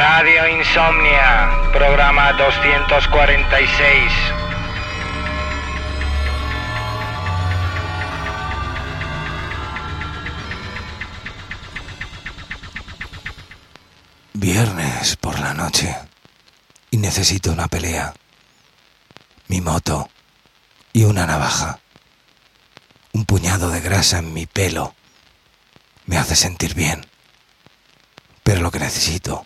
Radio Insomnia, programa 246. Viernes por la noche y necesito una pelea. Mi moto y una navaja. Un puñado de grasa en mi pelo me hace sentir bien. Pero lo que necesito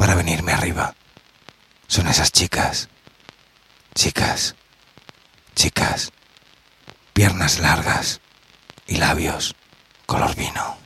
para venirme arriba son esas chicas. Chicas. Chicas. Piernas largas y labios color vino.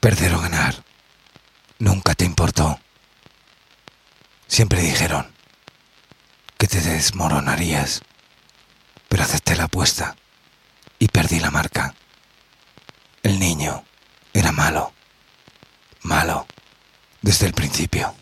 Perder o ganar nunca te importó. Siempre dijeron que te desmoronarías, pero acepté la apuesta y perdí la marca. El niño era malo, malo, desde el principio.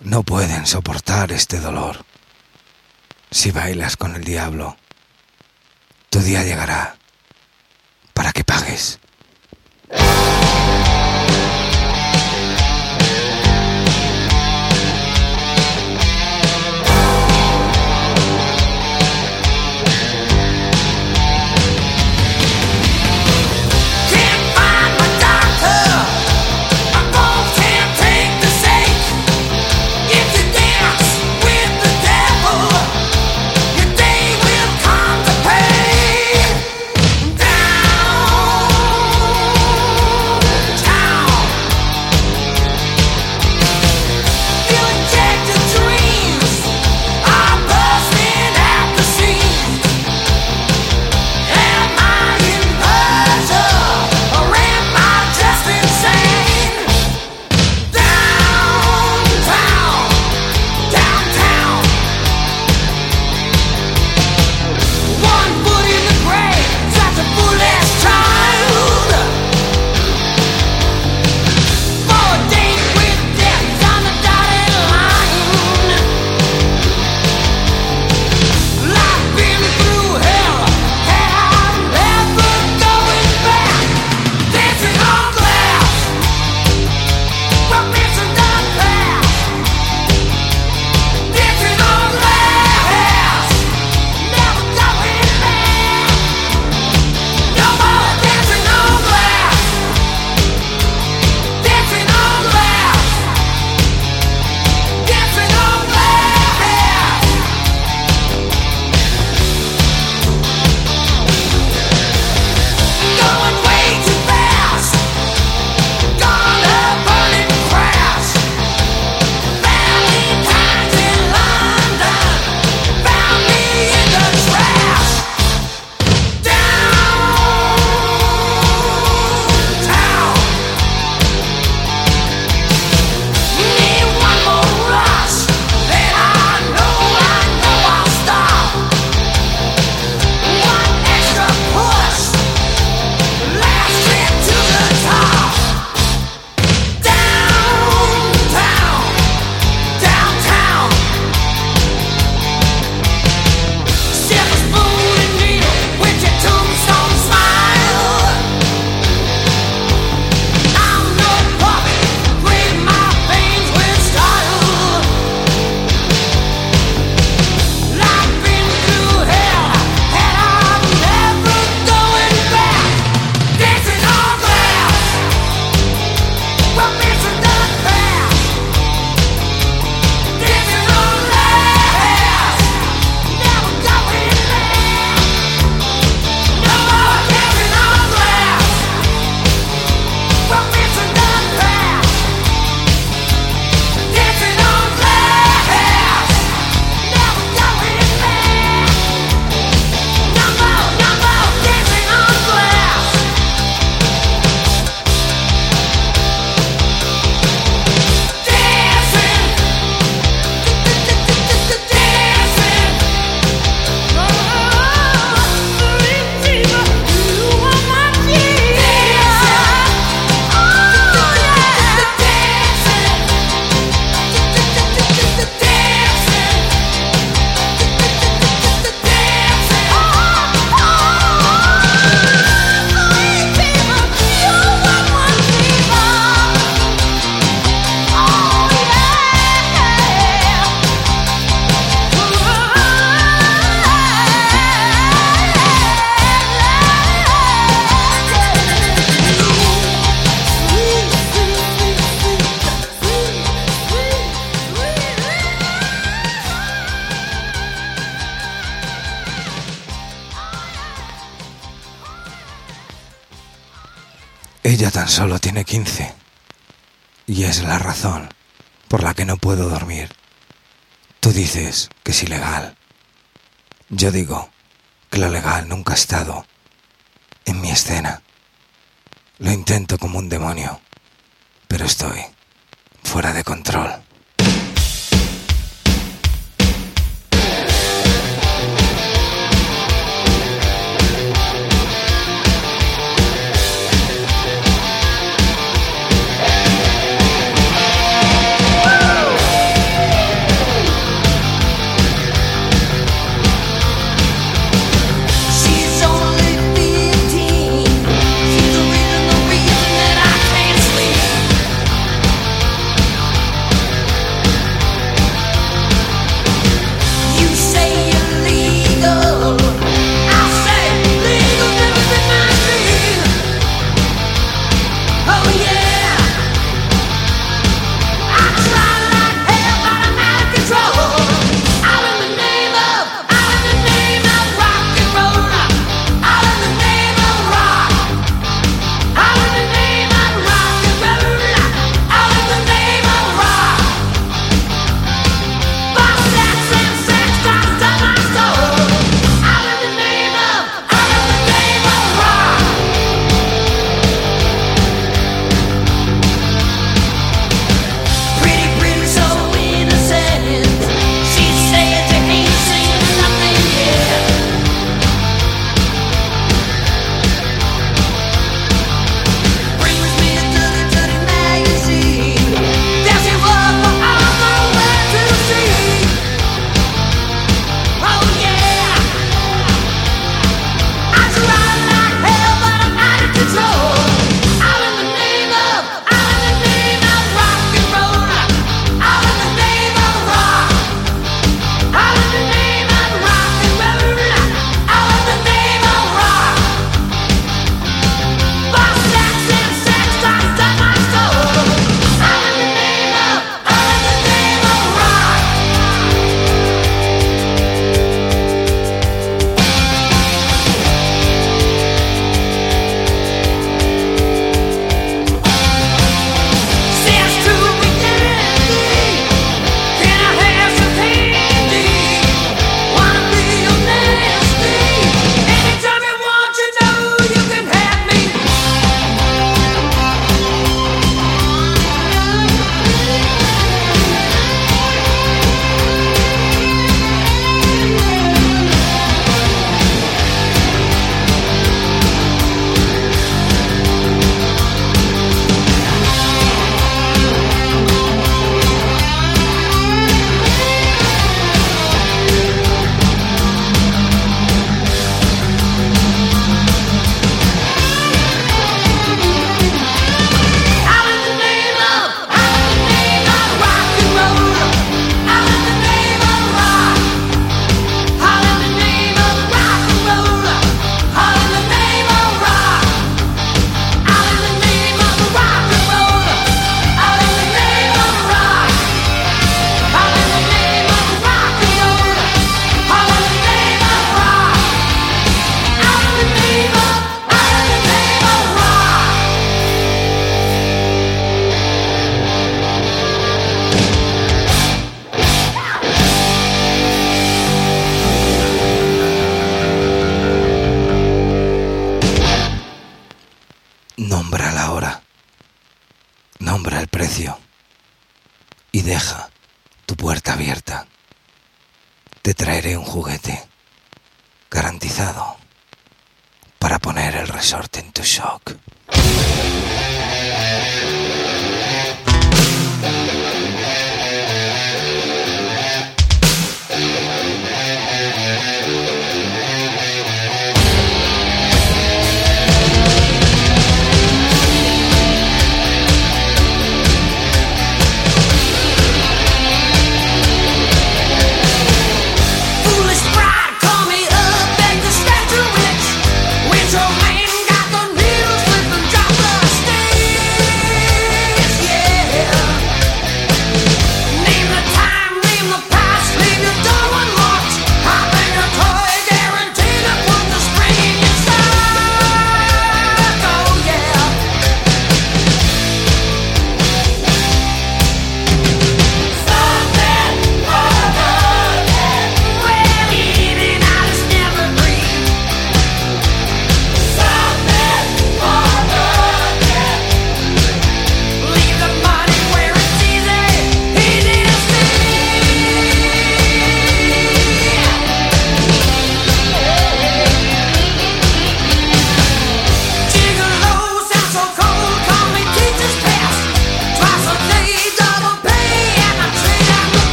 No pueden soportar este dolor. Si bailas con el diablo, tu día llegará para que pagues. Solo tiene 15. Y es la razón por la que no puedo dormir. Tú dices que es ilegal. Yo digo que lo legal nunca ha estado en mi escena. Lo intento como un demonio, pero estoy fuera de control.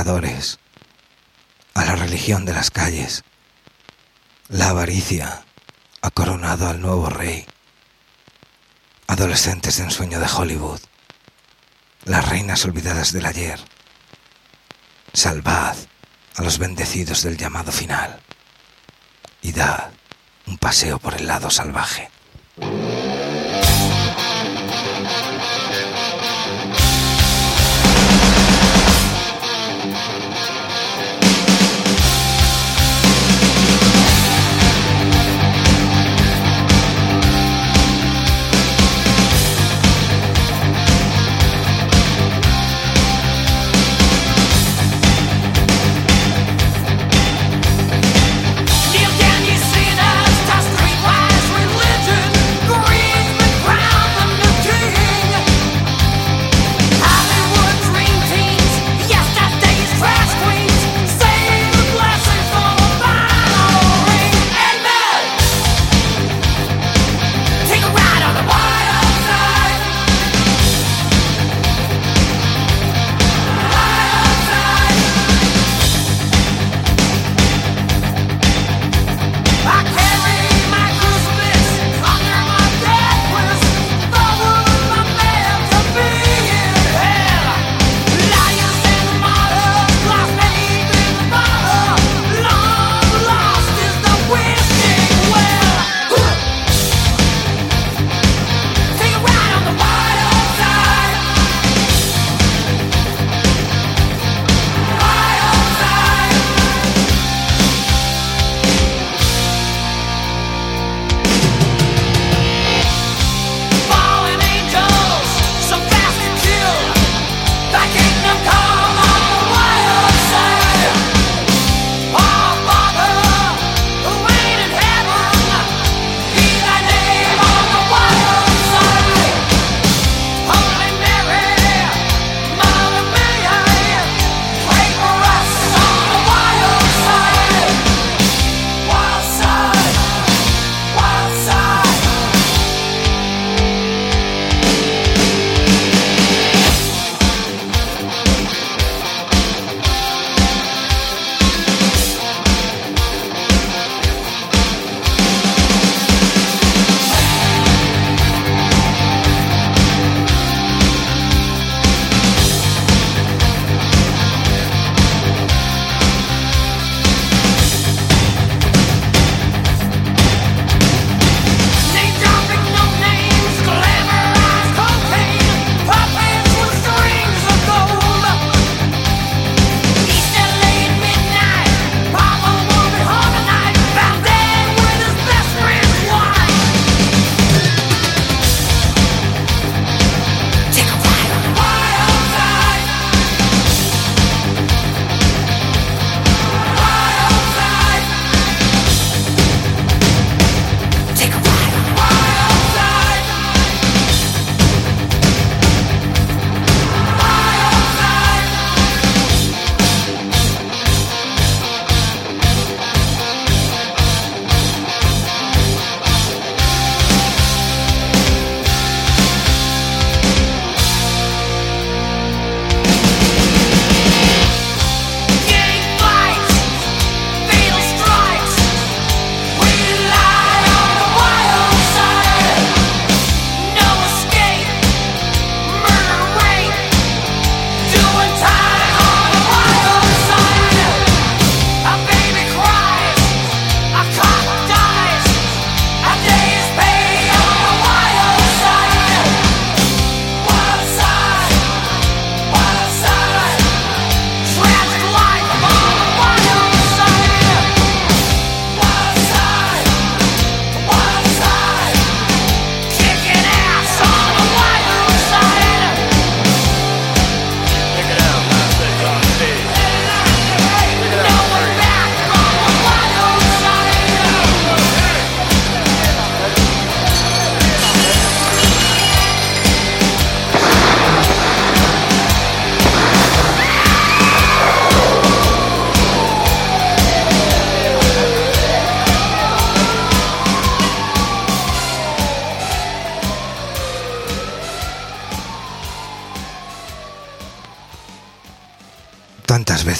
A la religión de las calles. La avaricia ha coronado al nuevo rey. Adolescentes de ensueño de Hollywood, las reinas olvidadas del ayer. Salvad a los bendecidos del llamado final y dad un paseo por el lado salvaje.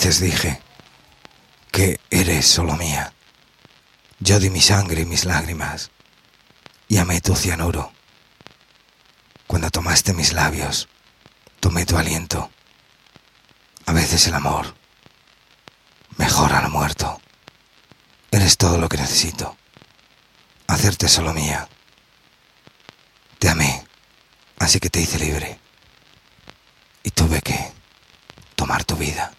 Veces dije que eres solo mía? Yo di mi sangre y mis lágrimas y amé tu cianuro. Cuando tomaste mis labios, tomé tu aliento. A veces el amor mejora lo muerto. Eres todo lo que necesito. Hacerte solo mía. Te amé, así que te hice libre. Y tuve que tomar tu vida.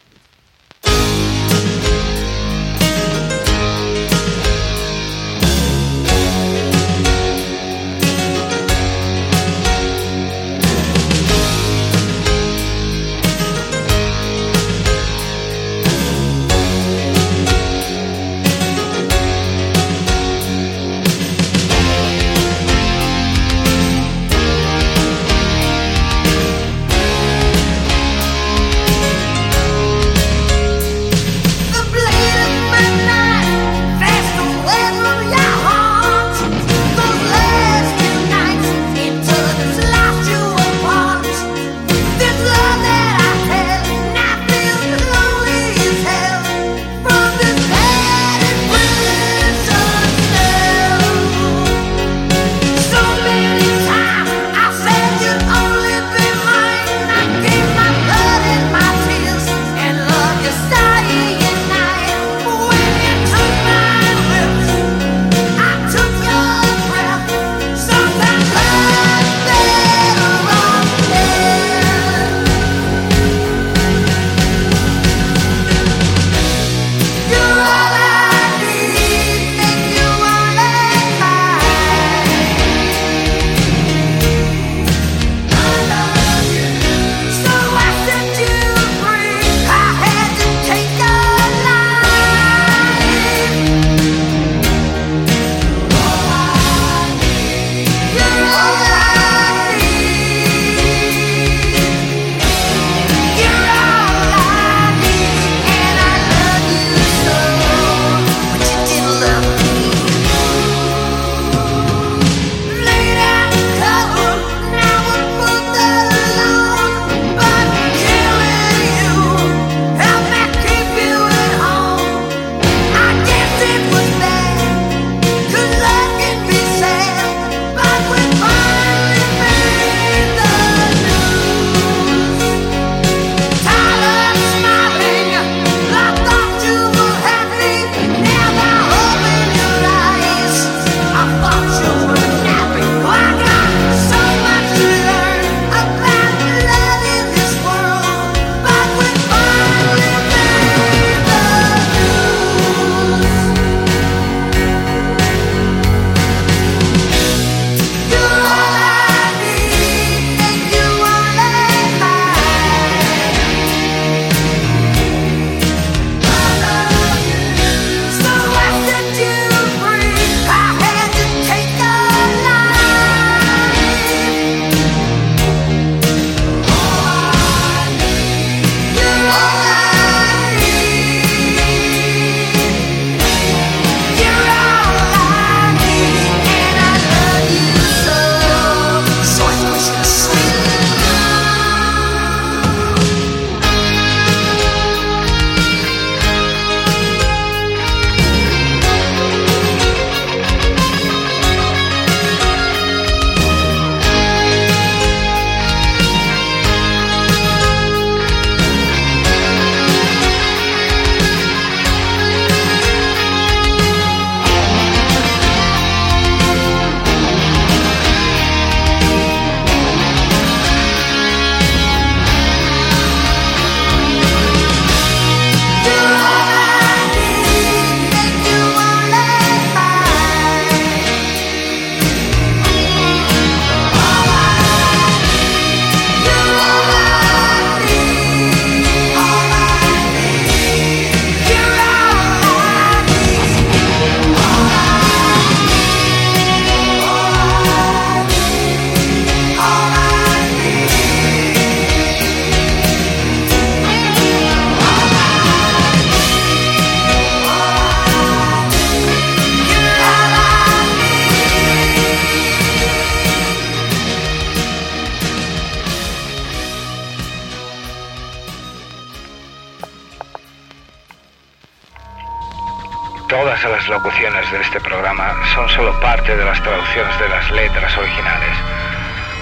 Las locuciones de este programa son solo parte de las traducciones de las letras originales.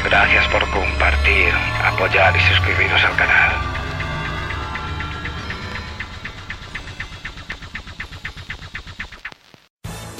Gracias por compartir, apoyar y suscribiros al canal.